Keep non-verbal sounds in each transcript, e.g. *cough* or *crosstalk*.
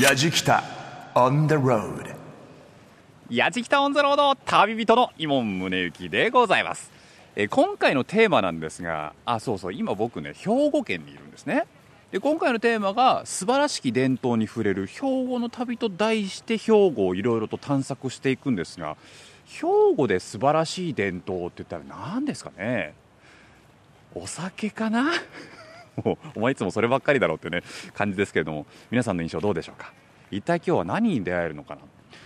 やじきた on the road やじきたオンザロード旅人の伊門宗行でございます。え今回のテーマなんですがあそうそう今僕ね兵庫県にいるんですね。で今回のテーマが素晴らしき伝統に触れる兵庫の旅と題して兵庫をいろいろと探索していくんですが兵庫で素晴らしい伝統って言ったら何ですかね？お酒かな？もうお前いつもそればっかりだろうってね感じですけれども皆さんの印象どうでしょうか？一体今日は何に出会えるのかな？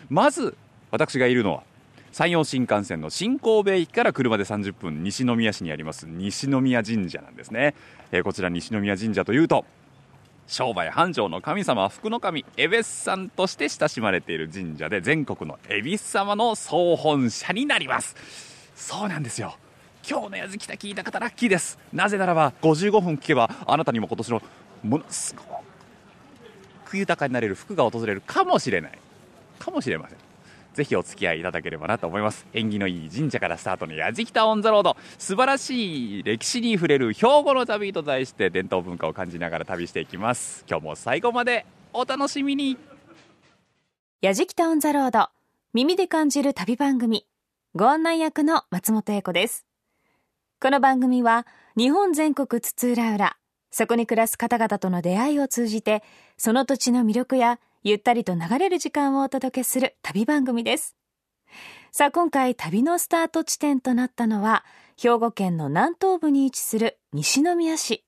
まず私がいるのは山陽新幹線の新神戸駅から車で30分西宮市にあります西宮神社なんですね、えーこちら西宮神社というと商売繁盛の神様福の神恵比寿さんとして親しまれている神社で全国の恵比寿様の総本社になります。そうなんですよ。今日のやずきた聞いた方ラッキーです。なぜならば55分聞けばあなたにも今年のものすごく豊かになれる福が訪れるかもしれない。かもしれません。ぜひお付き合いいただければなと思います。縁起のいい神社からスタートのやじきたオンザロード。素晴らしい歴史に触れる兵庫の旅と題して伝統文化を感じながら旅していきます。今日も最後までお楽しみに。やじきたオンザロード。耳で感じる旅番組。ご案内役の松本英子です。この番組は日本全国津々浦々そこに暮らす方々との出会いを通じてその土地の魅力やゆったりと流れる時間をお届けする旅番組です。さあ今回旅のスタート地点となったのは兵庫県の南東部に位置する西宮市。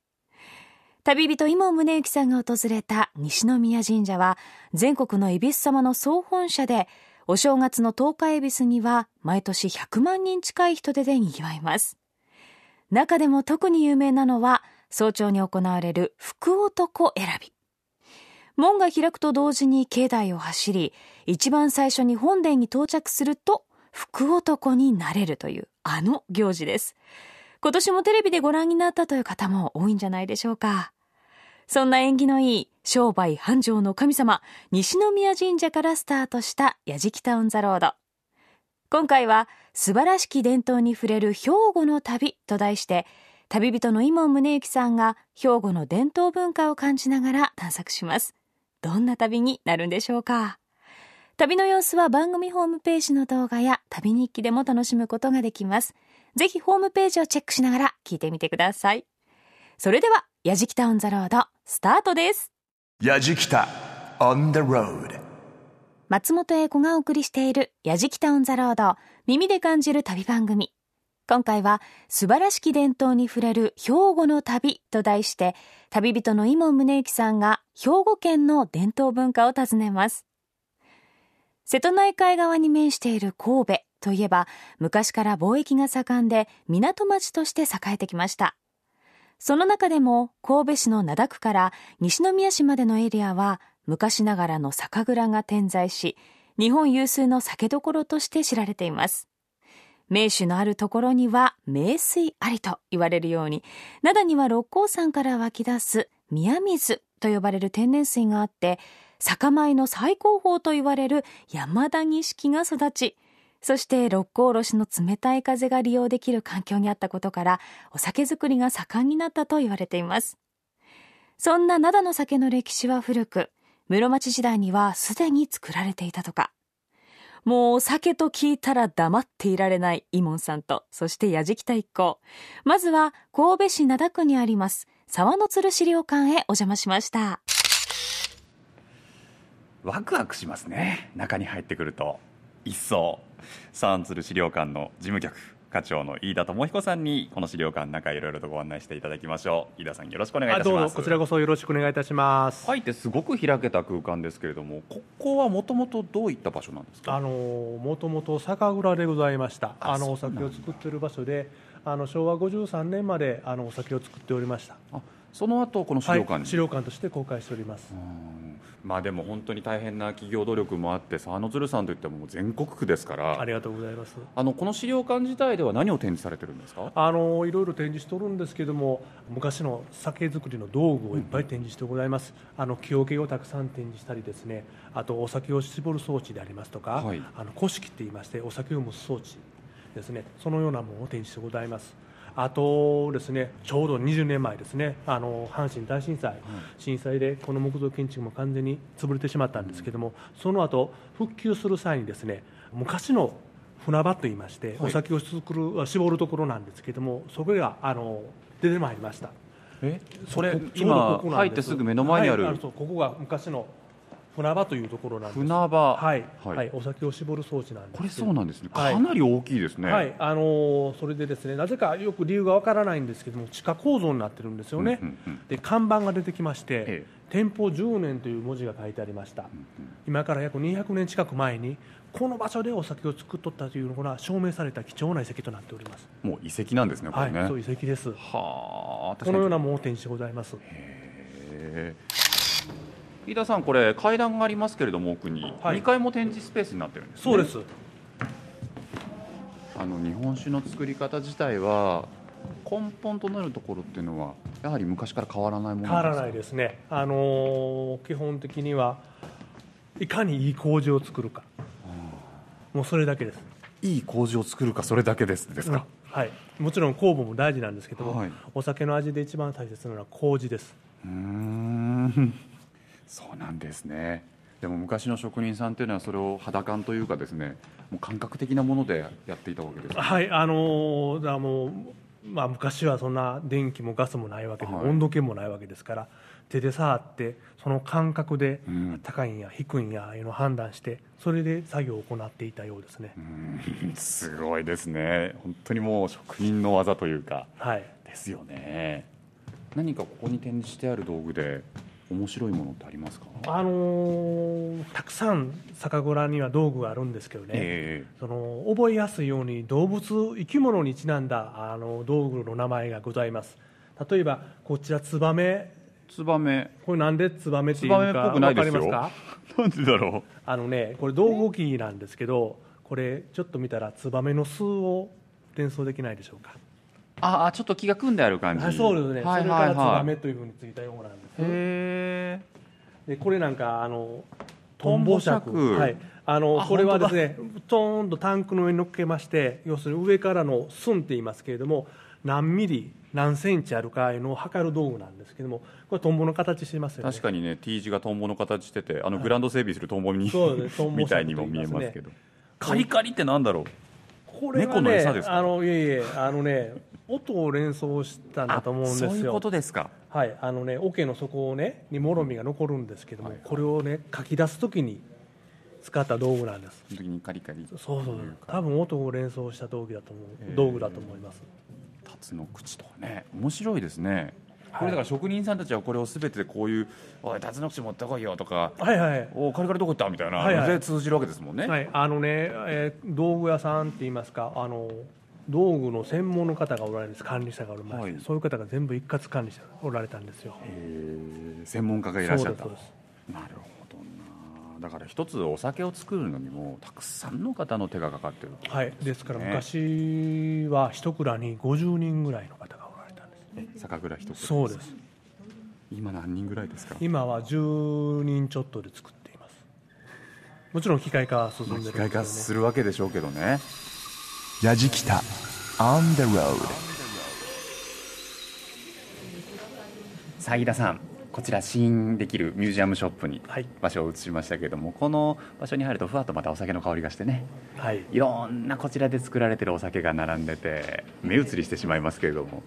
旅人伊門宗行さんが訪れた西宮神社は全国の恵比寿様の総本社でお正月の十日恵比寿には毎年100万人近い人手で賑わいます。中でも特に有名なのは早朝に行われる福男選び。門が開くと同時に境内を走り一番最初に本殿に到着すると福男になれるというあの行事です。今年もテレビでご覧になったという方も多いんじゃないでしょうか。そんな縁起のいい商売繁盛の神様西宮神社からスタートしたやじきたオンザロード今回は素晴らしき伝統に触れる兵庫の旅と題して旅人の伊門宗行さんが兵庫の伝統文化を感じながら探索します。どんな旅になるんでしょうか。旅の様子は番組ホームページの動画や旅日記でも楽しむことができます。ぜひホームページをチェックしながら聞いてみてください。それではやじきたオンザロードスタートです。やじきた on the road 松本英子がお送りしているやじきたオンザロード耳で感じる旅番組。今回は素晴らしき伝統に触れる兵庫の旅と題して旅人の伊門宗行さんが兵庫県の伝統文化を訪ねます。瀬戸内海側に面している神戸といえば昔から貿易が盛んで港町として栄えてきました。その中でも神戸市の灘区から西宮市までのエリアは昔ながらの酒蔵が点在し日本有数の酒どころとして知られています。名手のあるところには名水ありと言われるように灘には六甲山から湧き出す宮水と呼ばれる天然水があって酒米の最高峰と言われる山田錦が育ちそして六甲おろしの冷たい風が利用できる環境にあったことからお酒造りが盛んになったと言われています。そんな灘の酒の歴史は古く室町時代にはすでに作られていたとかもうお酒と聞いたら黙っていられないイモンさんと、そして矢敷田一行。まずは神戸市灘区にあります沢の鶴資料館へお邪魔しました。ワクワクしますね中に入ってくると一層サンツル資料館の事務局課長の飯田智彦さんにこの資料館の中いろいろとご案内していただきましょう飯田さんよろしくお願いいあたしますどうぞこちらこそよろしくお願いいたします。入ってすごく開けた空間ですけれどもここはもともとどういった場所なんですか？あのもともと酒蔵でございました。ああのお酒を作っている場所で、あの昭和53年まであのお酒を作っておりました。あその後この資料館に、はい、資料館として公開しております。うん。まあでも本当に大変な企業努力もあって沢の鶴さんといっても全国区ですから。ありがとうございます。あのこの資料館自体では何を展示されてるんですか？あのいろいろ展示しておるんですけども昔の酒造りの道具をいっぱい展示してございます、あの木桶をたくさん展示したりですね。あとお酒を絞る装置でありますとか、はい。あの古式って言いましてお酒を蒸す装置ですね。そのようなものを展示してございますあとですねちょうど20年前ですねあの阪神大震災、震災でこの木造建築も完全に潰れてしまったんですけども、その後復旧する際にですね昔の船場といいまして、お酒を作る絞るところなんですけどもそこがあの出てまいりました。えそれこ今入ってすぐ目の前にある、はいそうここが昔の船場というところなんです。船場。はい、ははい。いお酒を絞る装置なんですこれそうなんですね。はい。かなり大きいですね、はい、あのーそれでですねなぜかよく理由がわからないんですけども地下構造になってるんですよね、うんうんうん。で看板が出てきまして、ええ。店舗10年という文字が書いてありました、今から約200年近く前にこの場所でお酒を作っとったというのが証明された貴重な遺跡となっております。もう遺跡なんですねこれね、はい。そう遺跡です。はあこのようなもものを展示してございます飯田さんこれ階段がありますけれども奥に、はい。2階も展示スペースになってるんです、ね、そうです。あの日本酒の作り方自体は根本となるところっていうのはやはり昔から変わらないもの変わらないいですね、あのー基本的にはいかにいい麹を作るか。もうそれだけです。いい麹を作るかそれだけですですか、はい、もちろん酵母も大事なんですけども、はい。お酒の味で一番大切なのは麹です。うーんそうなんですね。でも昔の職人さんっていうのはそれを肌感というかですねもう感覚的なものでやっていたわけですね。はいあのーだもう、まあ、昔はそんな電気もガスもないわけで、はい。温度計もないわけですから手で触ってその感覚でうん。高いんや低いんやいうのを判断してそれで作業を行っていたようですね、うん。*laughs* すごいですね。本当にもう職人の技というか。はい。ですよね。何かここに展示してある道具で面白いものってありますか？あのーたくさん酒蔵には道具があるんですけどね、えその覚えやすいように動物生き物にちなんだあの道具の名前がございます。例えばこちらツバメ。えツバメ。これなんでツバメっていうかぽくないわかですよ。りますか？*laughs* なんでだろあのねこれ道具置きなんですけどこれちょっと見たらツバメの巣を連想できないでしょうか？うああちょっと気が組んである感じ。はいそうですね、はいそれからツはいはい。バメというふうについたようなんですへでこれなんかあのトンボ尺はい、あのあこれはですねトーンとタンクの上に乗っけまして要するに上からの寸って言いますけれども何ミリ何センチあるかいうのを測る道具なんですけどもこれトンボの形してますよね。確かにね T 字がトンボの形しててあのグランド整備するトンボに、そうですね。トンボ *laughs* みたいにも見えますけど。カリカリってなんだろう？これは猫のね餌ですか？あのいえいえあのね音を連想したんだと思うんですよ。そういうことですか。はいあのね桶の底をねにもろみが残るんですけども、これをね書き出すときに使った道具なんです。その時にカリカリ。そうそうそう。多分音を連想した道具だと思う、えー。道具だと思います。タツの口とかね。面白いですね。はいこれだから職人さんたちはこれをすべてこういう「おいタツの口持ってこいよ」とかはいはい「おカリカリどこ行った?」みたいなはいはい。通じるわけですもんね、はい、あのね、えー道具屋さんって言いますか、あの道具の専門の方がおられるんです、管理者がおられまして、はい。そういう方が全部一括管理者がおられたんですよ。専門家がいらっしゃった。そうです。なるほどな。だから一つお酒を作るのにもたくさんの方の手がかかってるはい、ですからね昔は一蔵に50人ぐらいの方。酒蔵一つそうです。今何人ぐらいですか？今は10人ちょっとで作っています。もちろん機械化は進んでるん機。械化するわけでしょうけどねやじきた On the road 斉田さんこちら試飲できるミュージアムショップにはい。場所を移しましたけれども、この場所に入るとふわっとまたお酒の香りがしてねはい。いろんなこちらで作られてるお酒が並んでて目移りしてしまいますけれども、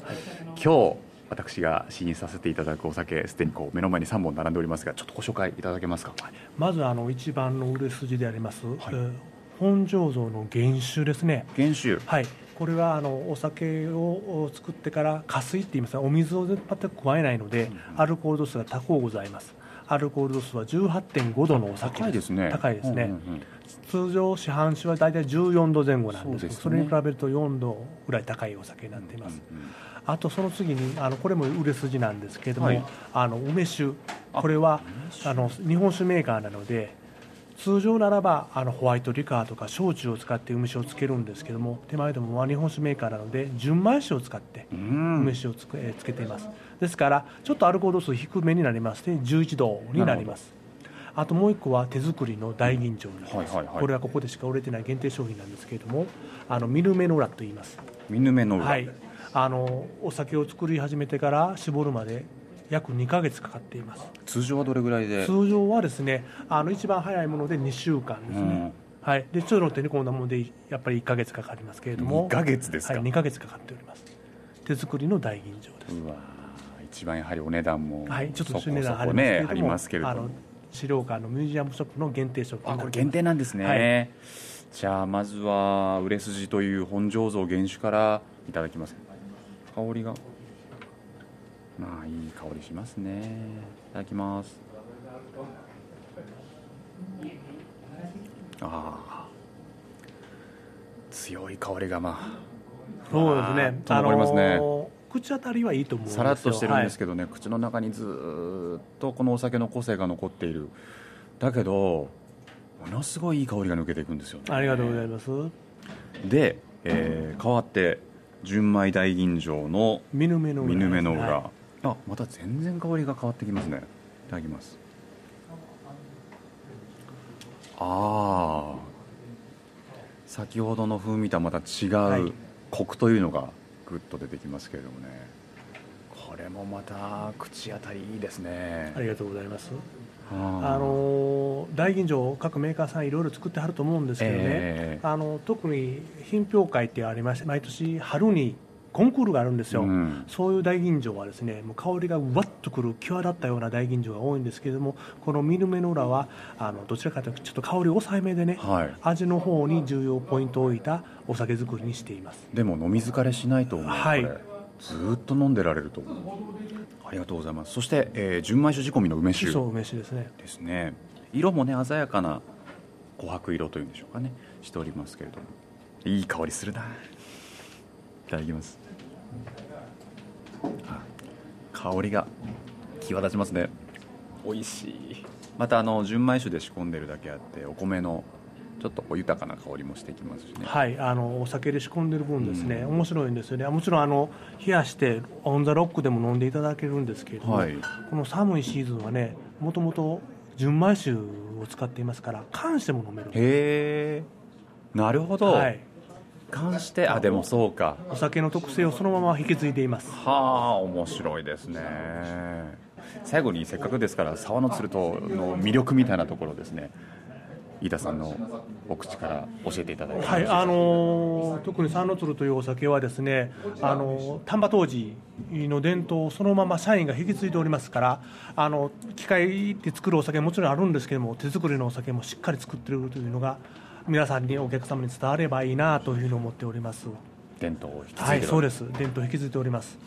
今日私が試飲させていただくお酒すでにこう目の前に3本並んでおりますがちょっとご紹介いただけますか、まずあの一番の売れ筋であります、えー本醸造の原酒ですね。原酒。はい、これはあのお酒を作ってから加水って言いますがお水を全く加えないので、アルコール度数が高うございます。アルコール度数は18.5度のお酒高いですね。高いですね、うんうんうん。通常市販酒は大体14度前後なんです。けどそそうですね。れに比べると4度ぐらい高いお酒になっています、あとその次にあのこれも売れ筋なんですけれども、はい。あの梅酒。これはあの日本酒メーカーなので通常ならばあのホワイトリカーとか焼酎を使って梅酒をつけるんですけども手前でもまあ日本酒メーカーなので純米酒を使ってうん。梅酒をつけ,、えーつけています。ですからちょっとアルコール度数低めになりまして11度になります。あともう一個は手作りの大吟醸になります、これはここでしか売れてない限定商品なんですけれどもあのミルメノラと言います。見ぬ目の裏、はい、あのお酒を作り始めてから絞るまで約2ヶ月かかっています。通常はどれぐらいで？通常はですねあの一番早いもので2週間ですね、うん。はい、でちょっと手に込んだものでやっぱり1ヶ月かかりますけれども。2ヶ月ですか？はい、2ヶ月かかっております。手作りの大吟醸です。うわー一番やはりお値段もはい、ちょっと値段そこねありますけれども。資料館のミュージアムショップの限定商品あこれ限定なんですね、はい。じゃあまずは売れ筋という本醸造原酒からいただきます。香りがまあいい香りしますね。いただきます。ああ強い香りがまそうですね。残りますね。ー口当たりはいいと思うさらっとしてるんですけけどね、口の中にずーっとこのお酒の個性が残っている。だけどものすごいいい香りが抜けていくんですよね。ありがとうございます。で、えー、変わって純米大吟醸の見ぬ目の裏あまた全然香りが変わってきますね。いただきます。ああ先ほどの風味とはまた違はうい。コクというのがぐっと出てきますけれどもね。これもまた口当たりいいですね。ありがとうございます。ああのー大吟醸各メーカーさんいろいろ作ってはると思うんですけどね、ええ。あの特に品評会ってありまして毎年春にコンクールがあるんですよ、うん。そういう大吟醸はですねもう香りがうわっとくる際立ったような大吟醸が多いんですけれどもこの見る目の裏はあのどちらかというとちょっと香り抑えめでね、はい。味の方に重要ポイントを置いたお酒作りにしています。でも飲み疲れしないと思う、はい。ずーっと飲んでられると思う。ありがとうございます。そして、えー純米酒仕込みの梅酒。そう梅酒ですね。ですね。色もね鮮やかな琥珀色というんでしょうかね。しておりますけれども。いい香りするな。いただきます。あ香りが際立ちますね。美味しい。またあの純米酒で仕込んでるだけあってお米のちょっとこう豊かな香りもしてきますしね。はい、あのお酒で仕込んでる分ですね、面白いんですよね、もちろんあの冷やしてオン・ザ・ロックでも飲んでいただけるんですけれども、はい。この寒いシーズンはね、もともと純米酒を使っていますから、缶しても飲める、へえなるほど、はい、関してあでもそうか。お酒の特性をそのまま引き継いでいます。はあ面白いですね。最後にせっかくですから沢の鶴との魅力みたいなところですね。飯田さんのお口から教えていただいて。はい、あのー特に三の鶴というお酒はですね、あのー丹波当時の伝統をそのまま社員が引き継いでおりますから、あの機械で作るお酒ももちろんあるんですけども、手作りのお酒もしっかり作っているというのが皆さんにお客様に伝わればいいなというふうに思っております。伝統を引き継いでる、はい、そうです。伝統を引き継いでおります。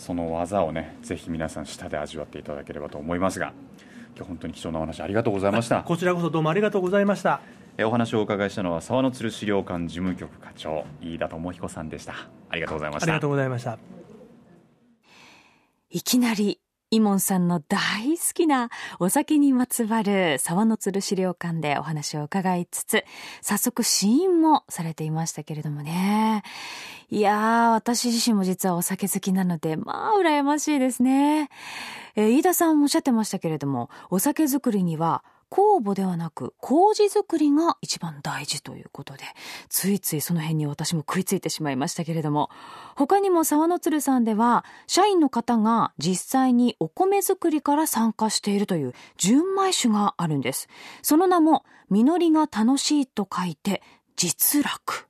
その技をねぜひ皆さん舌で味わっていただければと思いますが今日本当に貴重なお話ありがとうございましたこちらこそどうもありがとうございました。えお話をお伺いしたのは沢の鶴資料館事務局課長飯田智彦さんでしたありがとうございましたありがとうございました。いきなり、イモンさんの大好きなお酒にまつわる沢の鶴資料館でお話を伺いつつ、早速試飲もされていましたけれどもね。いやー、私自身も実はお酒好きなので、まあ、羨ましいですね。えー飯田さんもおっしゃってましたけれども、お酒作りには、酵母ではなく麹作りが一番大事ということで、ついついその辺に私も食いついてしまいましたけれども、他にも沢の鶴さんでは、社員の方が実際にお米作りから参加しているという純米酒があるんです。その名も、実りが楽しいと書いて、実楽。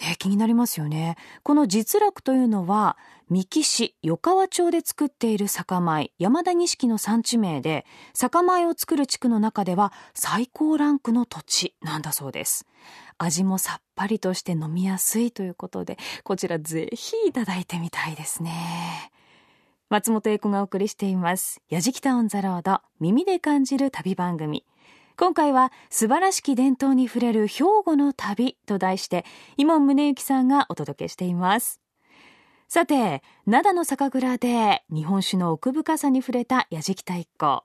ね、気になりますよね。この実楽というのは、三木市余川町で作っている酒米、山田錦の産地名で、酒米を作る地区の中では最高ランクの土地なんだそうです。味もさっぱりとして飲みやすいということで、こちらぜひいただいてみたいですね。松本英子がお送りしています。やじきたオンザロード、耳で感じる旅番組。今回は素晴らしき伝統に触れる兵庫の旅と題して、伊門宗行さんがお届けしています。さて、灘の酒蔵で日本酒の奥深さに触れたやじきた一行。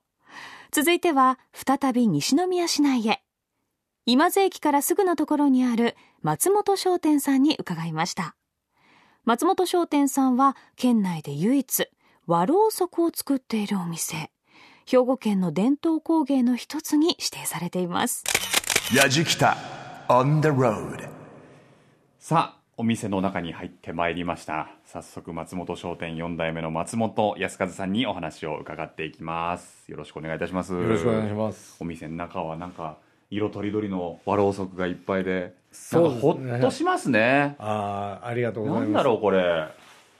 続いては再び西宮市内へ。今津駅からすぐのところにある松本商店さんに伺いました。松本商店さんは県内で唯一和ろうそくを作っているお店。兵庫県の伝統工芸の一つに指定されています。やじきた on the road さあお店の中に入ってまいりました。早速松本商店4代目の松本康和さんにお話を伺っていきます。よろしくお願いいたします。よろしくお願いします。お店の中はなんか色とりどりの和ろうそくがいっぱいでそうほっとしますね。ああ、ありがとうございます。なんだろうこれ。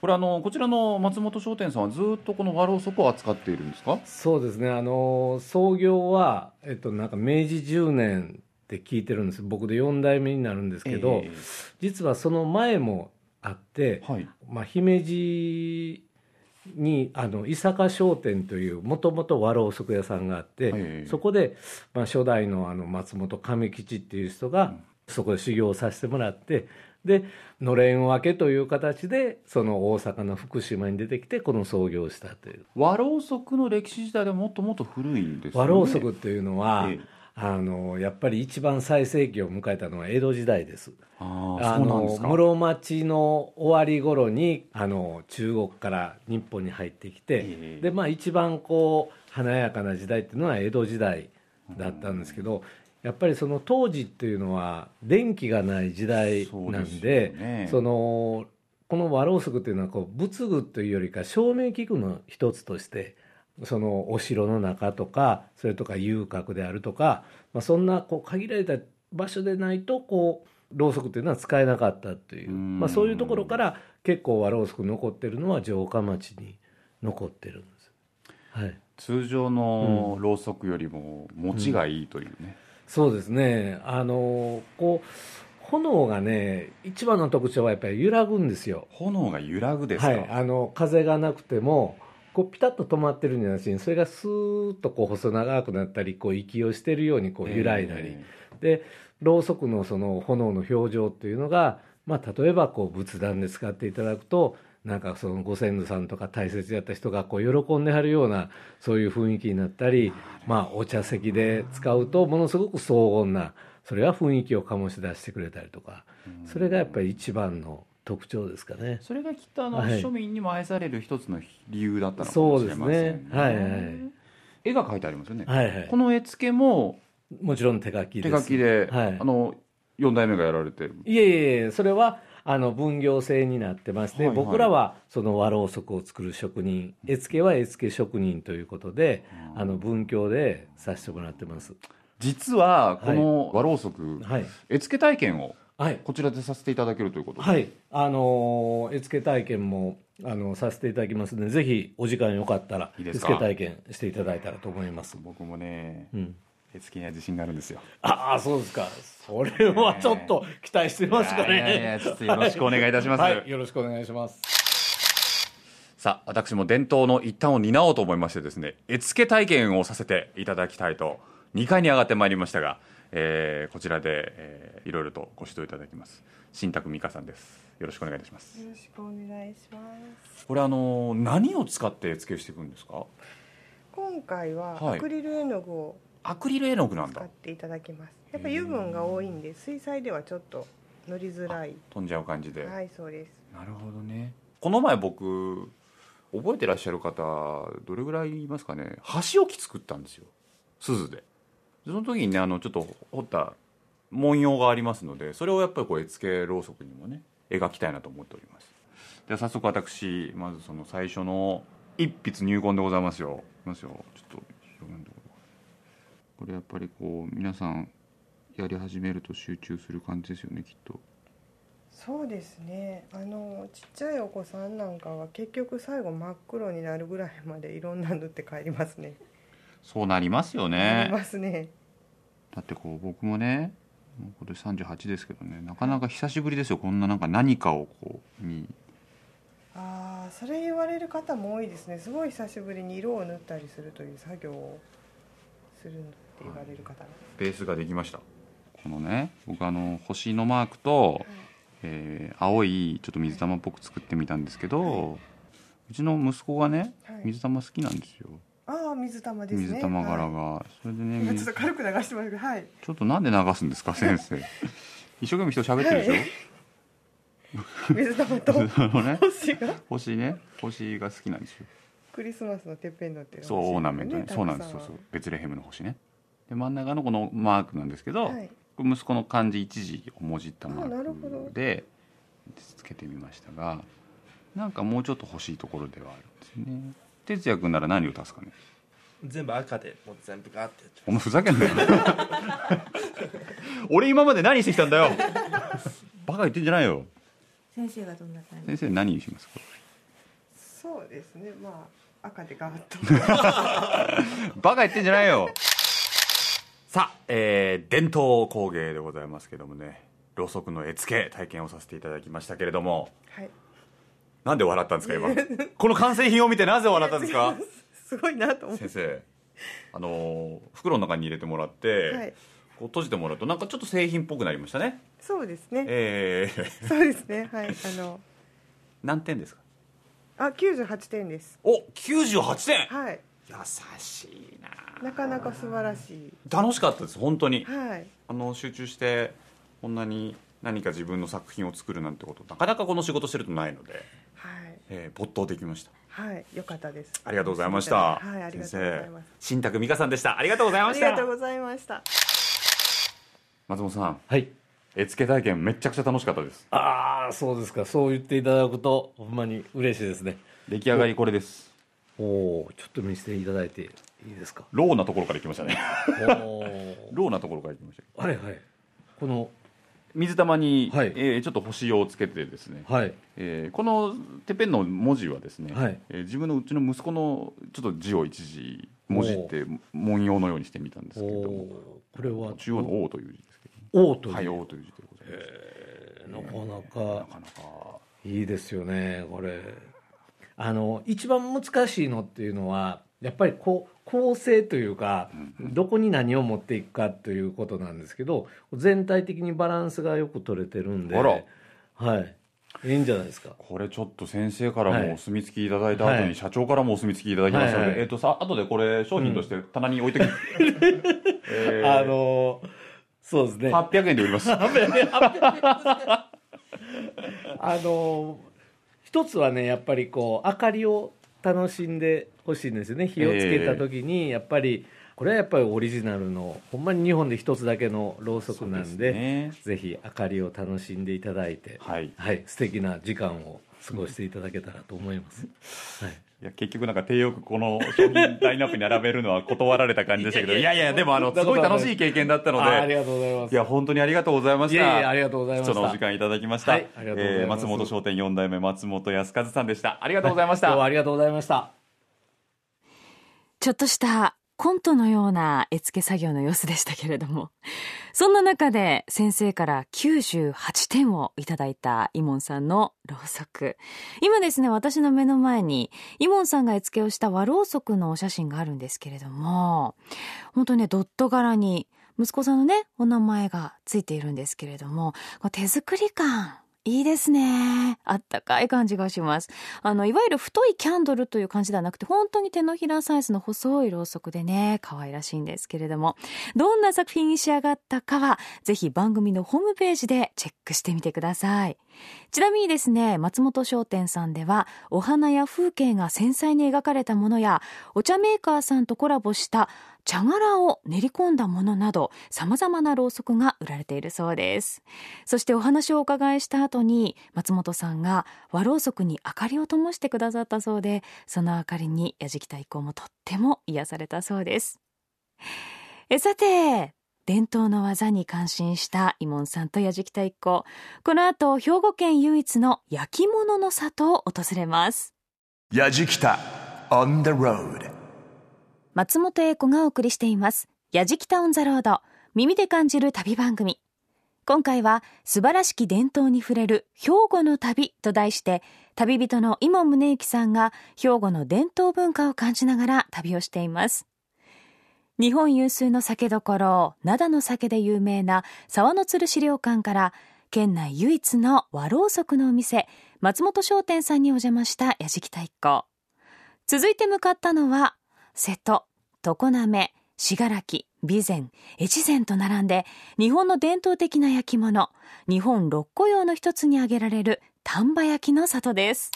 これあのこちらの松本商店さんはずっとこの和ろうそくを扱っているんですか？そうですね。あの創業はえっとなんか明治10年って聞いてるんです。僕で4代目になるんですけど、え実はその前もあって、えはい。まあ姫路にあの伊坂商店というもともと和ろうそく屋さんがあって、はい。そこで、まあ、初代のあの松本亀吉っていう人が、そこで修行させてもらってでのれん分けという形でその大阪の福島に出てきてこの創業をしたという。和ろうそくの歴史自体でもっともっと古いんですよね。和ろうそくっていうのは、ええあのやっぱり一番最盛期を迎えたのは江戸時代です。あああの室町の終わり頃にあの中国から日本に入ってきて、ええ。でまあ一番こう華やかな時代っていうのは江戸時代だったんですけど、やっぱりその当時っていうのは電気がない時代なんでね。そのこの和ろうそくっていうのはこう仏具というよりか照明器具の一つとしてそのお城の中とかそれとか遊郭であるとか、まあ、そんなこう限られた場所でないとこうろうそくっていうのは使えなかったという。うん。まあ、そういうところから結構和ろうそく残ってるのは城下町に残ってるんです。はい。通常のろうそくよりも持ちがいいというね、そうですね。あのこう炎がね一番の特徴はやっぱり揺らぐんですよ。炎が揺らぐですか、はい、あの風がなくてもこうピタッと止まってるんじゃなしにそれがスーッとこう細長くなったりこう息をしてるようにこう揺らいだり、えでろうそくのその炎の表情っていうのが、まあ、例えばこう仏壇で使っていただくとなんかそのご先祖さんとか大切やった人がこう喜んではるようなそういう雰囲気になったり、まあ、お茶席で使うとものすごく荘厳なそれは雰囲気を醸し出してくれたりとか。それがやっぱり一番の特徴ですかね。それがきっとあの、はい。庶民にも愛される一つの理由だったのかもしそうですれませんね。はいはい。絵が描いてありますよね、はいはい。この絵付けももちろん手書きです。手書きで、はい。あの4代目がやられてる。いえいえそれはあの分業制になってまして、はいはい。僕らはその和ろうそくを作る職人絵付けは絵付け職人ということで、あの文教でさせてもらってます。実はこの和ろうそく、はい。絵付け体験をはい。こちらでさせていただけるということで、はい。あのー絵付け体験もあのさせていただきますのでぜひお時間よかったら絵付け体験していただいたらと思います。僕もねうん。絵付けには自信があるんですよ。ああそうですか。それはちょっと期待してますかね。いやいやいやちょっとよろしくお願いいたします、はい。よろしくお願いします。さあ私も伝統の一端を担おうと思いましてですね絵付け体験をさせていただきたいと2階に上がってまいりましたが、えーこちらで、えーいろいろとご指導いただきます。新宅美香さんです。よろしくお願いいたします。よろしくお願いします。これあの何を使って絵付けしていくんですか？今回ははい。アクリル絵の具をアクリル絵の具なんだ。使っていただきます。やっぱ油分が多いんで水彩ではちょっと乗りづらい。飛んじゃう感じで、はい、そうです。なるほどね。この前僕覚えてらっしゃる方どれぐらいいますかね？箸置き作ったんですよ。鈴ででその時にねあのちょっと彫った文様がありますのでそれをやっぱりこう絵付けろうそくにもね描きたいなと思っております。では早速私まずその最初の一筆入魂でございますよ。いますよ。ちょっと広げんところこれやっぱりこう皆さんやり始めると集中する感じですよねきっと。そうですね。あのちっちゃいお子さんなんかは結局最後真っ黒になるぐらいまでいろんな塗って帰りますね。そうなりますよなねりますね。だってこう僕もね今年38ですけどねなかなか久しぶりですよ。こんななんか何かをこうにああ、それ言われる方も多いですね。すごい久しぶりに色を塗ったりするという作業をするって言われる方が。ベースができました。このね僕あの星のマークと、えー青いちょっと水玉っぽく作ってみたんですけど、うちの息子がねはい。水玉好きなんですよ、ああ、水玉ですね。水玉柄はが、それでねちょ水っと軽く流してますけど、はい。ちょっとなんで流すんですか *laughs* 先生。一生懸命人喋ってるでしょ、はい。水玉とあのね。星が？星ね。星が好きなんですよ。クリスマスのてっぺんのってそうオーナメントね。そうなんですそうそう。ベツレヘムの星ね。で真ん中のこのマークなんですけど、はい。息子の漢字一字をもじったマークでつけてみましたがなんかもうちょっと欲しいところではあるんですね哲也君なら何を足すかね？全部赤でもう全部ガーってやっちゃお前ふざけんなよ。*laughs* 俺今まで何してきたんだよ。バカ言ってんじゃないよ。先生がどんな感じ？先生何にしますか？そうですね。まあ赤でガーッと。*laughs* バカ言ってんじゃないよ。さあ、えー伝統工芸でございますけどもね。ろうそくの絵付け体験をさせていただきましたけれども。はいなんで笑ったんですか今？*laughs* この完成品を見てなぜ笑ったんですか？すごいなと思って先生あのー袋の中に入れてもらって、はい。こう閉じてもらうとなんかちょっと製品っぽくなりましたね。そうですね。えー、*laughs* そうですね。はいあの。何点ですか？あ98点です。お98点！はい。優しいな。なかなか素晴らしい。楽しかったです本当に。はい。あの集中してこんなに何か自分の作品を作るなんてことなかなかこの仕事してるとないので、はいえー没頭できました。はい良かったです。ありがとうございました。はいありがとうございます。新宅美香さんでした。ありがとうございあました。りがとうございました。松本さん。はい。絵付け体験めちゃくちゃ楽しかったです。ああそうですか。そう言っていただくとほんまに嬉しいですね。出来上がりこれです。おおちょっと見せていただいていいですか？ローなところからいきましたね。*laughs* ローなところからいきました。はいはい。この水玉に、はい。えーちょっと星をつけてですね、はい。えーこのてっぺんの文字はですね、はい。えー自分のうちの息子のちょっと字を一字文字って文様のようにしてみたんですけれども。これは中央の「王」という字ですけど。王という、はい「王」という字でございます。なかななかかなか。いいですよねこれ。あの一番難しいのっていうのはやっぱりこう構成というか、どこに何を持っていくかということなんですけど全体的にバランスがよく取れてるんではい。いいんじゃないですか。これちょっと先生からはい。もお墨付きいただいた後に、はい。社長からもお墨付きいただきましたので、はいはい。えっ、とさ後でこれ商品として棚に置いてきて、*laughs* えあーのそうですね。800円で売ります。*laughs* あの一つはねやっぱりこう明かりを楽しんでほしいんですよね。火をつけた時にやっぱりこれはやっぱりオリジナルのほんまに日本で一つだけのろうそくなんでね。ぜひ明かりを楽しんでいただいてはい。はい、素敵な時間を過ごしていただけたらと思います。はい。いや結局なんか手よくこの商品ラインナップに並べるのは断られた感じでしたけどいやいやでもあのすごい楽しい経験だったのであありがとうございます。いや本当にありがとうございました。いえいえありがとうございました。そのお時間いただきました、はいありがとうございます。えー松本商店4代目松本康和さんでした。ありがとうございました、どうもありがとうございました。ちょっとしたコントのような絵付け作業の様子でしたけれども、そんな中で先生から98点をいただいたイモンさんのろうそく。今ですね、私の目の前にイモンさんが絵付けをした和ろうそくのお写真があるんですけれども、本当にね、ドット柄に息子さんのね、お名前がついているんですけれども、手作り感、いいですね。あったかい感じがします。あの、いわゆる太いキャンドルという感じではなくて、本当に手のひらサイズの細いろうそくでね、可愛らしいんですけれども、どんな作品に仕上がったかは、ぜひ番組のホームページでチェックしてみてください。ちなみにですね、松本商店さんでは、お花や風景が繊細に描かれたものや、お茶メーカーさんとコラボした茶殻を練り込んだものなど、様々なろうそくが売られているそうです。そしてお話をお伺いした後に、松本さんが和ろうそくに明かりを灯してくださったそうで、その明かりにやじきた以降もとっても癒されたそうです。えさて、伝統の技に感心したイモンさんとやじきた一行。この後、兵庫県唯一の焼き物の里を訪れます。やじきた on the road 松本英子がお送りしています。やじきたオンザロード。耳で感じる旅番組。今回は素晴らしき伝統に触れる兵庫の旅と題して、旅人の伊門宗行さんが兵庫の伝統文化を感じながら旅をしています。日本有数の酒どころ、灘の酒で有名な沢の鶴資料館から、県内唯一の和ろうそくのお店、松本商店さんにお邪魔したやじきた一行。続いて向かったのは、瀬戸、常滑、信楽、備前、越前と並んで、日本の伝統的な焼き物、日本六古窯の一つに挙げられる丹波焼きの里です。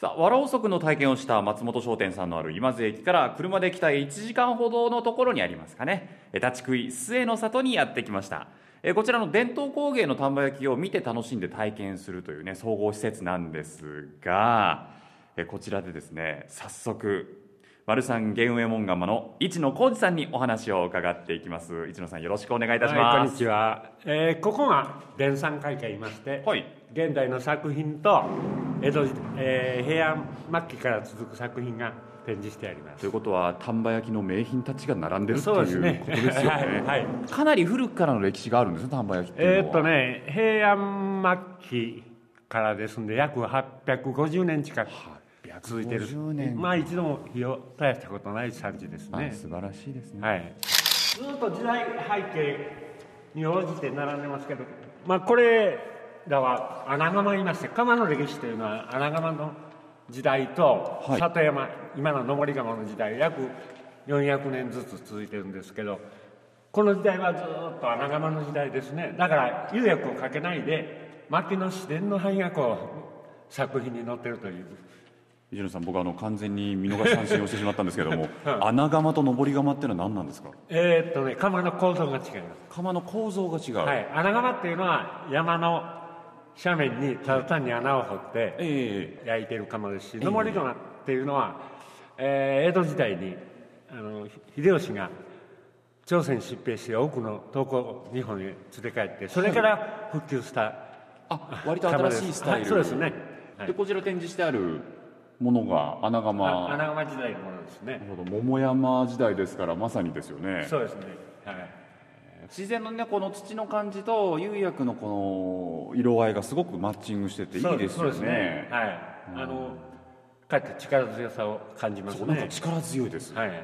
さあ、わらおそくの体験をした松本商店さんのある今津駅から車で来た1時間ほどのところにありますかね。立ち食い末の里にやってきました。えこちらの伝統工芸の丹波焼きを見て楽しんで体験するというね総合施設なんですが、えこちらでですね早速丸三玄右衛門窯の市野浩二さんにお話を伺っていきます。市野さんよろしくお願いいたしはい、こんにますちは、えーここが伝産会館いまして、はい。現代の作品と江戸えー平安末期から続く作品が展示してあります。ということは丹波焼きの名品たちが並んでるっていうそうですね。ことですよね。*laughs* はい。はいかなり古くからの歴史があるんですね丹波焼きっていうのは。えーっとね平安末期からですんで約850年近く続いてる。850年。まあ一度も火を絶やしたことない産地ですね。あ素晴らしいですね、はい、ずっと時代背景に応じて並んでますけど、まあ、これらは穴窯いまして窯の歴史というのは穴窯の時代とはい。里山、今の登り窯の時代約400年ずつ続いてるんですけどこの時代はずっと穴窯の時代ですね。だから釉薬をかけないで薪の自然の灰がこう作品に載ってるという一野さん僕あの完全に見逃し三振をしてしまったんですけども *laughs* 穴窯と登り窯っていうのは何なんですか？えーっとね窯の構造が違います。窯の構造が違う、はい、穴窯っていうのは山の斜面にただ単に穴を掘ってえ焼いてる窯ですし登り窯っていうのは、えー江戸時代にあの秀吉が朝鮮に出兵して多くの東京日本へ連れ帰ってそれから復旧したあ割と新しいスタイル、はいそうですね、はい。でこちら展示してあるものが穴窯。あ穴窯時代のものですね。なるほど。桃山時代ですからまさにですよね。そうですね。はい。自然のねこの土の感じと釉薬のこの色合いがすごくマッチングしてていいですよそうね。はい。あのかえって力強さを感じますそうなんかね力強いです、はい、はい、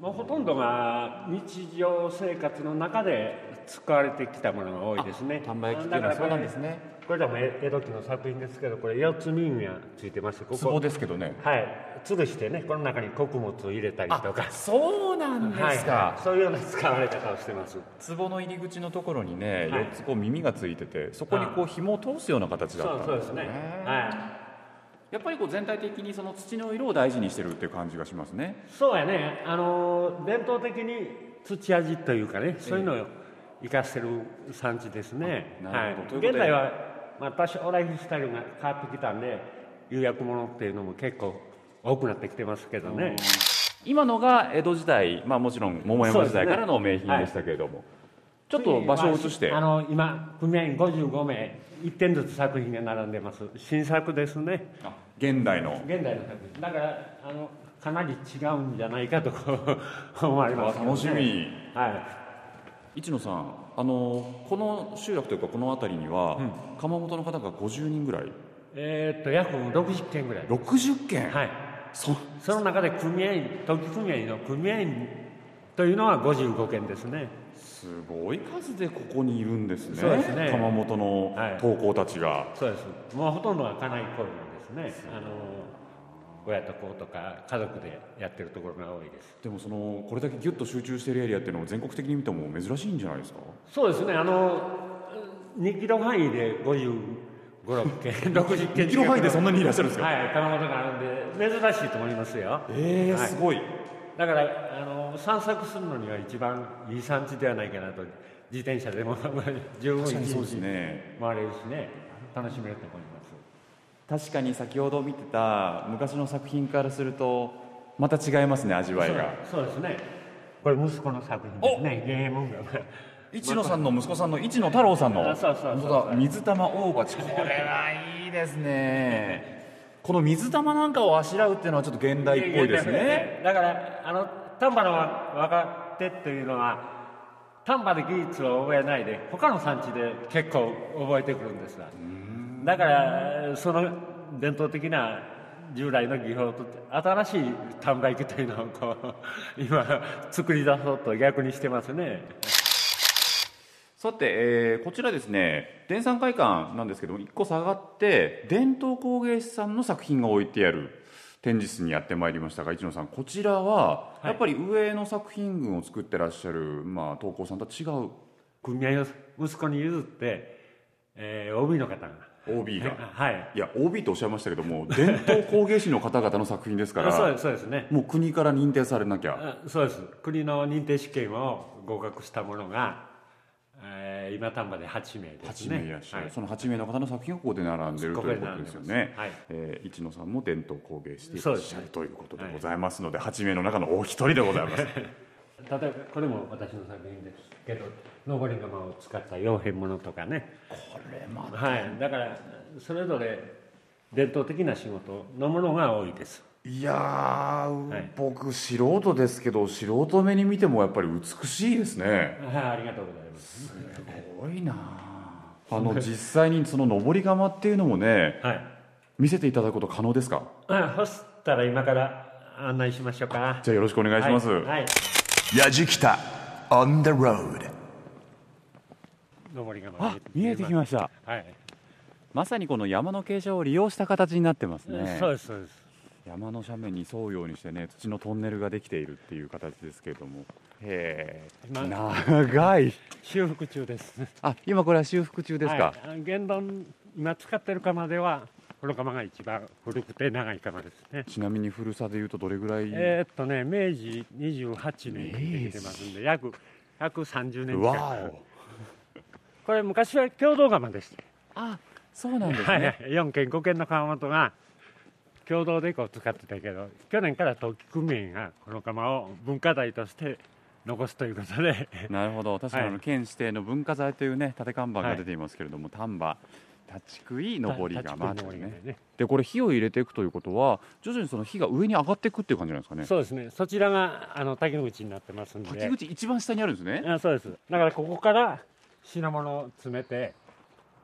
もうほとんどが日常生活の中で使われてきたものが多いですね。丹波焼きっていうのはそうなんですねこれでも江戸期の作品ですけどこれ四つ耳がついてましてこ。壺こですけどね。はい。吊るしてねこの中に穀物を入れたりとか。そうなんですか、はい、そういうような使われ方をしてます。壺の入り口のところにね、はい。4つこう耳がついててそこにこう紐を通すような形だったんですね。そうそうですね。はい。やっぱりこう全体的にその土の色を大事にしてるっていう感じがしますね。そうやね。あの伝統的に土味というかねそういうのを生かしてる産地ですね、あなはい。るほどとい現在は、まあ、多少ライフスタイルが変わってきたんで釉薬物っていうのも結構多くなってきてますけどね、今のが江戸時代、まあ、もちろん桃山時代からの名品でしたけれども、ちょっと場所を移して。あの今組合員55名1点ずつ作品が並んでます。新作ですね。あ現代の。現代の作品。だからあのかなり違うんじゃないかと思われますね。楽しみ。はい。市野さんあのこの集落というかこの辺りには、窯元の方が50人ぐらい。えーっと約60件ぐらい。60件、はい。そその中で組合員時組合の組合員というのは55件ですね。すごい数でここにいるんですね。そうですね。窯元のはい。投稿たちが、そうです。もうほとんどが家内交流ですね。あの親と子とか家族でやってるところが多いです。でもそのこれだけギュッと集中しているエリアっていうのも全国的に見ても珍しいんじゃないですか？そうですね。あの2キロ範囲で55、6件60件2キロ範囲でそんなにいらっしゃるんですか、はい窯元があるんで珍しいと思いますよ。えー、はい。すごい。だからあの散策するのには一番いい産地ではないかなと。自転車でも十分にね。回れるしね。楽しめると思います確かに先ほど見てた昔の作品からするとまた違いますね味わいが。そうですね。これ息子の作品ですね。ゲームが市野さんの息子さんの市野太郎さんの水玉大鉢。これはいいですね。この水玉なんかをあしらうっていうのはちょっと現代っぽいですね。だからあの丹波の若手っていうのは丹波で技術を覚えないで他の産地で結構覚えてくるんですわだからその伝統的な従来の技法と新しい丹波焼きというのをこう *laughs* 今作り出そうと逆にしてますね。さて、えーこちらですね伝産会館なんですけども1個下がって伝統工芸士さんの作品が置いてある展示室にやってまいりましたが一野さんこちらはやっぱり上の作品群を作ってらっしゃる、まあ、東工さんとは違う？組合を息子に譲って、えー OB の方が OB が。はいい。や OB とおっしゃいましたけども伝統工芸士の方々の作品ですから *laughs* そうですね。もう国から認定されなきゃ。あそうです。国の認定試験を合格したものがえー今丹波で8名です8ね名いらっしゃる、はい。その8名の方の作品がここで並んでるということですよね、はい。えー一野さんも伝統工芸していそうですね。らっしゃるということでございますので8名の中のお一人でございます *laughs* 例えばこれも私の作品ですけど登り窯を使った傭兵物とかね。これまはい。だからそれぞれ伝統的な仕事のものが多いです。いやー、はい。僕素人ですけど素人目に見てもやっぱり美しいですね。はいありがとうございます。すごいな *laughs* あの実際にその登り窯っていうのもねはい。見せていただくこと可能ですか？あそしたら今から案内しましょうか。じゃあよろしくお願いします、はい、はい、やじきた on the road 登り窯あ見えてきました。はい、まさにこの山の傾斜を利用した形になってますね。そうですそうです。山の斜面に沿うようにしてね土のトンネルができているっていう形ですけれども。へえ。今長い。修復中です。あ今これは修復中ですか、はい、現存今使ってる窯ではこの窯が一番古くて長い窯ですね。ちなみに古さでいうとどれぐらい、えーっとね明治28年にできてますんで約130年近わくこれ昔は共同窯でした。あそうなんですね、はい、4軒5軒の窯元が共同でこう使ってたけど去年から陶器組合がこの窯を文化財として残すということで。なるほど。確かに県指定の文化財というね縦看板が出ていますけれども、丹波立ち食い登り窯と立ち食いいうねね。でこれ火を入れていくということは徐々にその火が上に上がっていくっていう感じなんですかね。そうですね。そちらがあの滝口になってますんで。滝口一番下にあるんですね。あそうです。だからここから品物を詰めて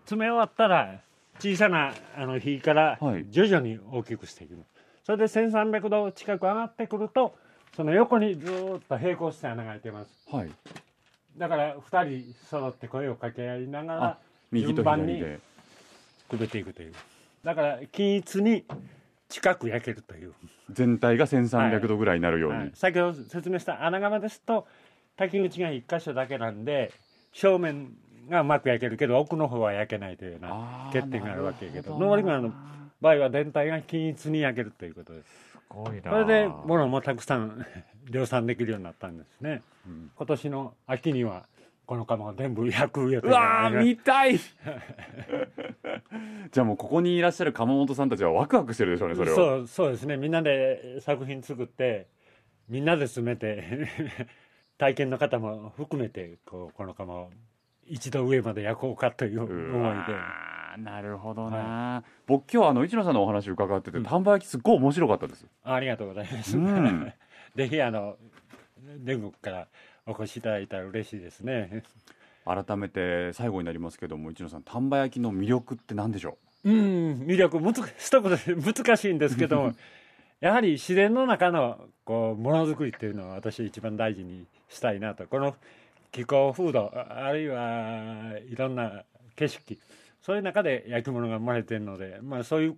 詰め終わったら小さなあの火からはい。徐々に大きくしていく。の、それで1300度近く上がってくるとその横にずーっと並行して穴が開いてます。はい。だから2人揃って声を掛け合いながらあ右と順番に左でくべていくという。だから均一に近く焼けるという、全体が1300度ぐらいになるように、はい。先ほど説明した穴窯ですと滝口が1箇所だけなんで正面がうまく焼けるけど奥の方は焼けないというような欠点があるわけやけどなるほど登り窯の場合は全体が均一に焼けるということです。すごいな。それで物もたくさん *laughs* 量産できるようになったんですね、今年の秋にはこの窯を全部焼く予定うがわー見たい。*laughs* じゃあもうここにいらっしゃる窯本さんたちはワクワクしてるでしょうねそれをそうそうですね。みんなで作品作ってみんなで詰めて *laughs* 体験の方も含めてこうこの窯を一度上まで焼こうかという思いで。ーなるほどな、僕今日あの一野さんのお話伺ってて丹波焼きすっごい面白かったです、ありがとうございます、うん。*laughs* ぜひあの全国からお越しいただいたら嬉しいですね。改めて最後になりますけども一野さん丹波焼きの魅力って何でしょう？ん魅力むつ一言で *laughs* 難しいんですけども *laughs* やはり自然の中のこうものづくりっていうのを私一番大事にしたいなと。この気候風土ああるいはいろんな景色そういう中で焼き物が生まれてるので、まあ、そういう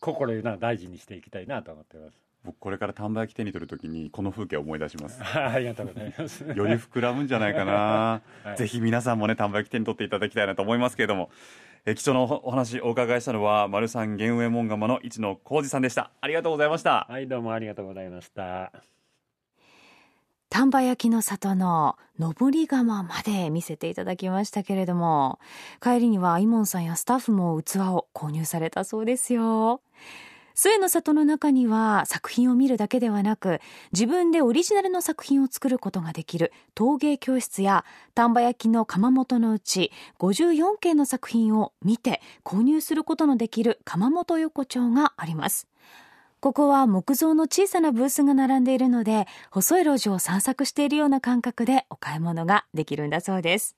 心いうのは大事にしていきたいなと思っています僕これから丹波焼き手に取るときにこの風景を思い出します。*laughs* ありがとうございます。より膨らむんじゃないかな、*laughs* はい。ぜひ皆さんもね丹波焼き手に取っていただきたいなと思いますけれども。え貴重なおお話お伺いしたのは丸三玄右衛門窯の一野浩二さんでした。ありがとうございました。はいどうもありがとうございました。丹波焼きの里の登り窯まで見せていただきましたけれども帰りにはイモンさんやスタッフも器を購入されたそうですよ末の里の中には作品を見るだけではなく自分でオリジナルの作品を作ることができる陶芸教室や丹波焼の窯元のうち54件の作品を見て購入することのできる窯元横丁がありますここは木造の小さなブースが並んでいるので、細い路地を散策しているような感覚でお買い物ができるんだそうです。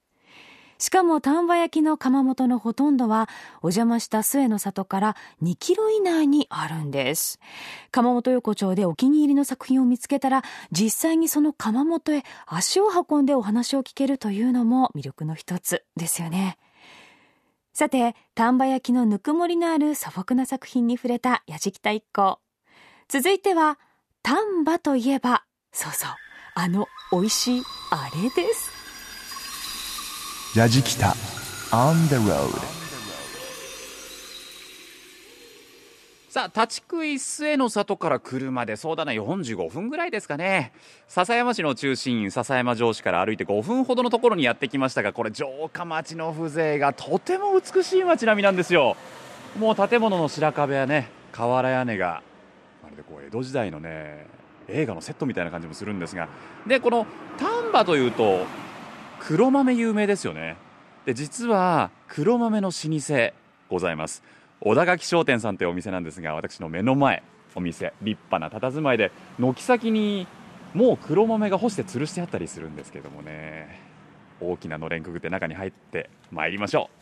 しかも丹波焼きの窯元のほとんどはお邪魔した末の里から2キロ以内にあるんです。窯元横丁でお気に入りの作品を見つけたら実際にその窯元へ足を運んでお話を聞けるというのも魅力の一つですよね。さて、丹波焼きのぬくもりのある素朴な作品に触れたやじきた一行。続いては、丹波といえば、そうそう、あの美味しいあれです。やじきた。On the road さあ立ち食い末の里から車でそうだな45分ぐらいですかね。笹山市の中心笹山城市から歩いて5分ほどのところにやってきましたがこれ城下町の風情がとても美しい街並みなんですよ。もう建物の白壁やね瓦屋根がまるでこう江戸時代のね映画のセットみたいな感じもするんですが。でこの丹波というと黒豆有名ですよね。で実は黒豆の老舗ございます。小田垣商店さんというお店なんですが私の目の前お店立派な佇まいで軒先にもう黒豆が干して吊るしてあったりするんですけどもね。大きなのれんくぐって中に入ってまいりましょう。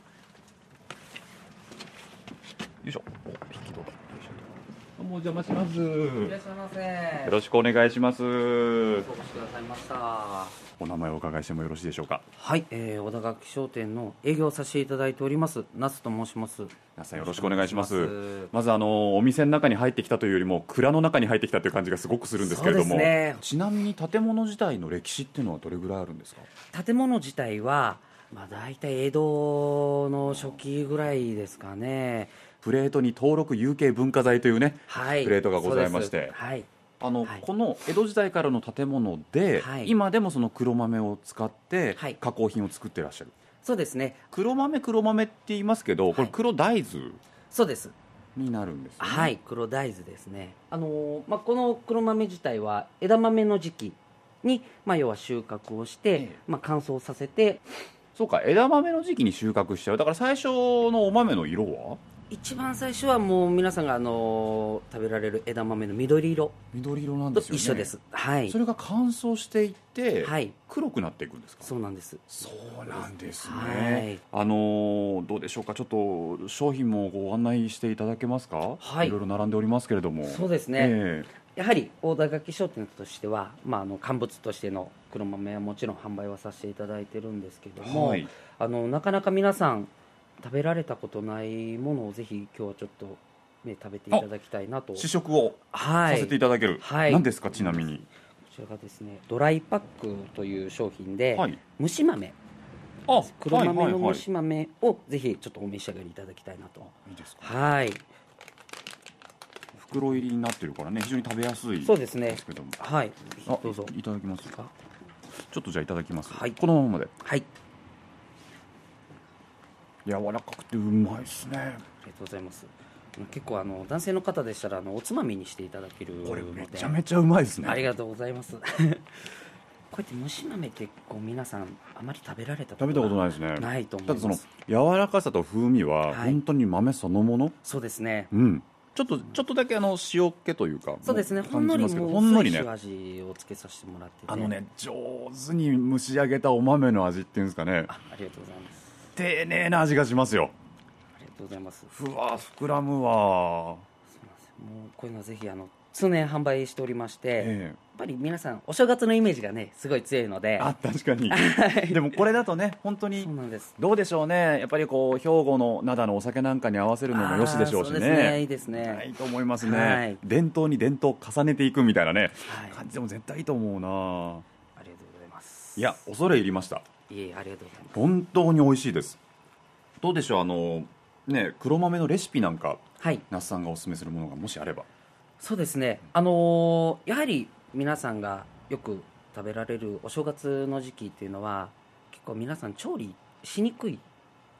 もお邪魔しますいらっしゃいませ。よろしくお願いしますお越しくださいました。お名前をお伺いしてもよろしいでしょうか？はい、えー、小田垣商店の営業をさせていただいております。那須と申します。皆さんよろしくお願いしますますまずあのお店の中に入ってきたというよりも蔵の中に入ってきたという感じがすごくするんですけれども、そうですねちなみに建物自体の歴史っていうのはどれぐらいあるんですか？建物自体は、まあ、大体江戸の初期ぐらいですかね。プレートに登録有形文化財というねはい。プレートがございまして。はい。あの、はい。この江戸時代からの建物で、はい。今でもその黒豆を使ってはい。加工品を作ってらっしゃる、そうですね。黒豆黒豆って言いますけどこれはい黒大豆そうです。になるんですよね、はい、黒大豆ですね。あのーまあ、この黒豆自体は枝豆の時期に、まあ、要は収穫をして、ええ。まあ、乾燥させて、そうか枝豆の時期に収穫しちゃう。だから最初のお豆の色は？一番最初はもう皆さんがあのー食べられる枝豆の緑色緑色なんとですよね一緒です。はいそ。れが乾燥していって、はい。黒くなっていくんですか？そうなんです。そうなんですね、はいあのーどうでしょうか？ちょっと商品もご案内していただけますか？はいろいろ並んでおりますけれどもそうですね。えやはり大田垣商店としては、まあ、あの乾物としての黒豆はもちろん販売はさせていただいてるんですけども、えはいあのなかなか皆さん食べられたことないものをぜひ今日はちょっと、ね、食べていただきたいなと。試食をはい。させていただける、はい。何ですかちなみに？こちらがですねドライパックという商品で、はい。蒸し豆。あ黒豆の蒸し豆をぜひちょっとお召し上がりいただきたいなと。い。いですか？はい。袋入りになってるからね非常に食べやすいそうですね。けども。はい。どうぞ。いいただきますか？ちょっとじゃあいただきます、はい。このままで。はい柔らかくてうまいですね。ありがとうございます。結構あの男性の方でしたらあのおつまみにしていただけるこれめちゃめちゃうまいですね。ありがとうございます。*laughs* こうやって蒸し豆ってこう皆さんあまり食べられた食べたことないいですね。ないと思いただその柔らかさと風味ははい。本当に豆そのもの、そうですね。うん。ちょっとちょっとだけあの塩気というかそうですね。もほんのりほんのりね。味をつけさせてもらってて。あのね上手に蒸し上げたお豆の味っていうんですかね。あありがとうございます丁寧な味がしますよ。ありがとうございます。ふわ膨らむわそうなんですよもうこういうのはぜひあの通年販売しておりまして、やっえぱり皆さんお正月のイメージがねすごい強いので。えあ確かに。*laughs* でもこれだとね本当にそうなんです。どうでしょうね。やっぱりこう兵庫の灘のお酒なんかに合わせるのもよしでしょうしあーそうですね。いねいですね。いいと思いますね、はい。伝統に伝統を重ねていくみたいなねはい。感じでも絶対いいと思うな。ありがとうございます。いや恐れ入りましたいえありがとうございます。本当に美味しいです。どうでしょうあのね黒豆のレシピなんかはい。那須さんがおすすめするものがもしあれば。そうですね。あのーやはり皆さんがよく食べられるお正月の時期っていうのは結構皆さん調理しにくいっ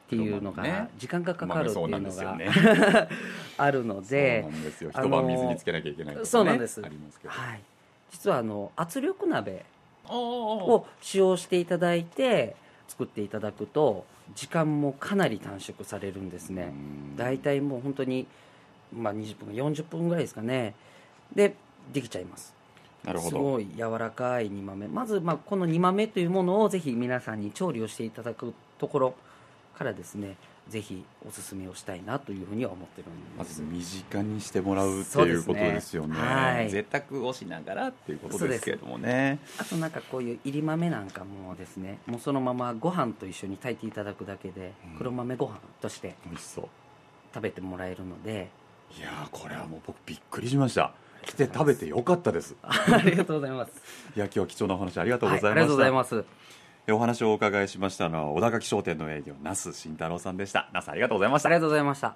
ていうのが時間がかかるっていうのが、*laughs* あるので一晩水につけなきゃいけないそうなんです。はい、実はあの圧力鍋おを使用していただいて作っていただくと時間もかなり短縮されるんですね。大体もう本当に、まあ、20分40分ぐらいですかね。でできちゃいます。なるほど。すごい柔らかい煮豆。まず、まあ、この煮豆というものをぜひ皆さんに調理をしていただくところからですねぜひおすすめをしたいなというふうには思ってるんまです。ず身近にしてもらうっていうことですよね。はい。贅沢をしながらっていうことですけれどもね。あとなんかこういう入り豆なんかもですね。もうそのままご飯と一緒に炊いていただくだけでうん。黒豆ご飯として美味しそう。食べてもらえるので。いやーこれはもう僕びっくりしました。来て食べてよかったです。ありがとうございます。いや今日は貴重なお話ありがとうございました、はい、ありがとうございます。えお話をお伺いしましたのは小田垣商店の営業那須慎太郎さんでした。那須ありがとうございました。ありがとうございました。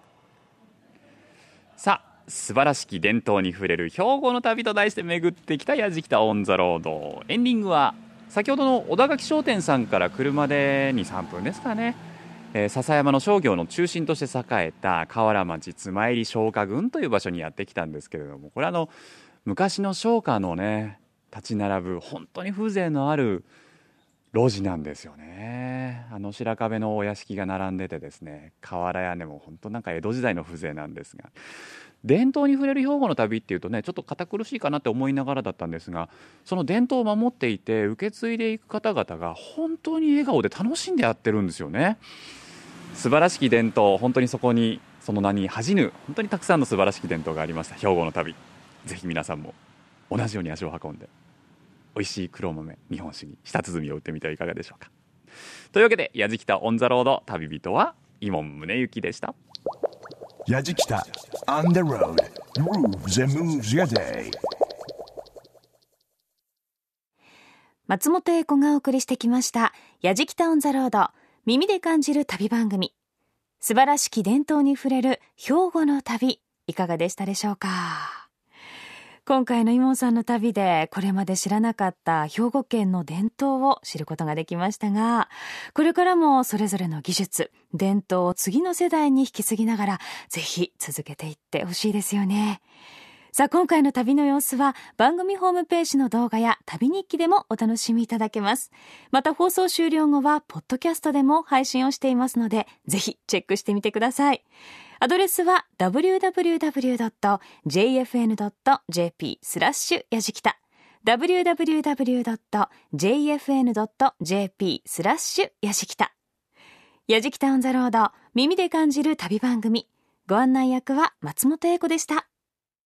さあ素晴らしき伝統に触れる兵庫の旅と題して巡ってきたやじきたオン・ザ・ロードエンディングは先ほどの小田垣商店さんから車で23分ですかね、えー、笹山の商業の中心として栄えた河原町妻入商家郡という場所にやってきたんですけれどもこれあの昔の商家のね立ち並ぶ本当に風情のある路地なんですよね。あの白壁のお屋敷が並んでてですね瓦屋根も本当なんか江戸時代の風情なんですが。伝統に触れる兵庫の旅っていうとねちょっと堅苦しいかなって思いながらだったんですがその伝統を守っていて受け継いでいく方々が本当に笑顔で楽しんでやってるんですよね。素晴らしき伝統本当にそこにその名に恥じぬ本当にたくさんの素晴らしき伝統がありました兵庫の旅。ぜひ皆さんも同じように足を運んで。美味しい黒豆日本酒に舌鼓を打ってみてはいかがでしょうか。というわけで「やじきたオン・ザ・ロード」旅人は伊門宗行でした。やじきた on the road. Grooves and moves your day. 松本英子がお送りしてきました「やじきたオン・ザ・ロード」耳で感じる旅番組。素晴らしき伝統に触れる兵庫の旅いかがでしたでしょうか？今回のイモンさんの旅でこれまで知らなかった兵庫県の伝統を知ることができましたが、これからもそれぞれの技術、伝統を次の世代に引き継ぎながら、ぜひ続けていってほしいですよね。さあ、今回の旅の様子は番組ホームページの動画や旅日記でもお楽しみいただけます。また放送終了後は、ポッドキャストでも配信をしていますので、ぜひチェックしてみてください。アドレスは www.jfn.jp スラッシュやじきた。www.jfn.jp スラッシュやじきた。やじきたオンザロード耳で感じる旅番組。ご案内役は松本英子でした。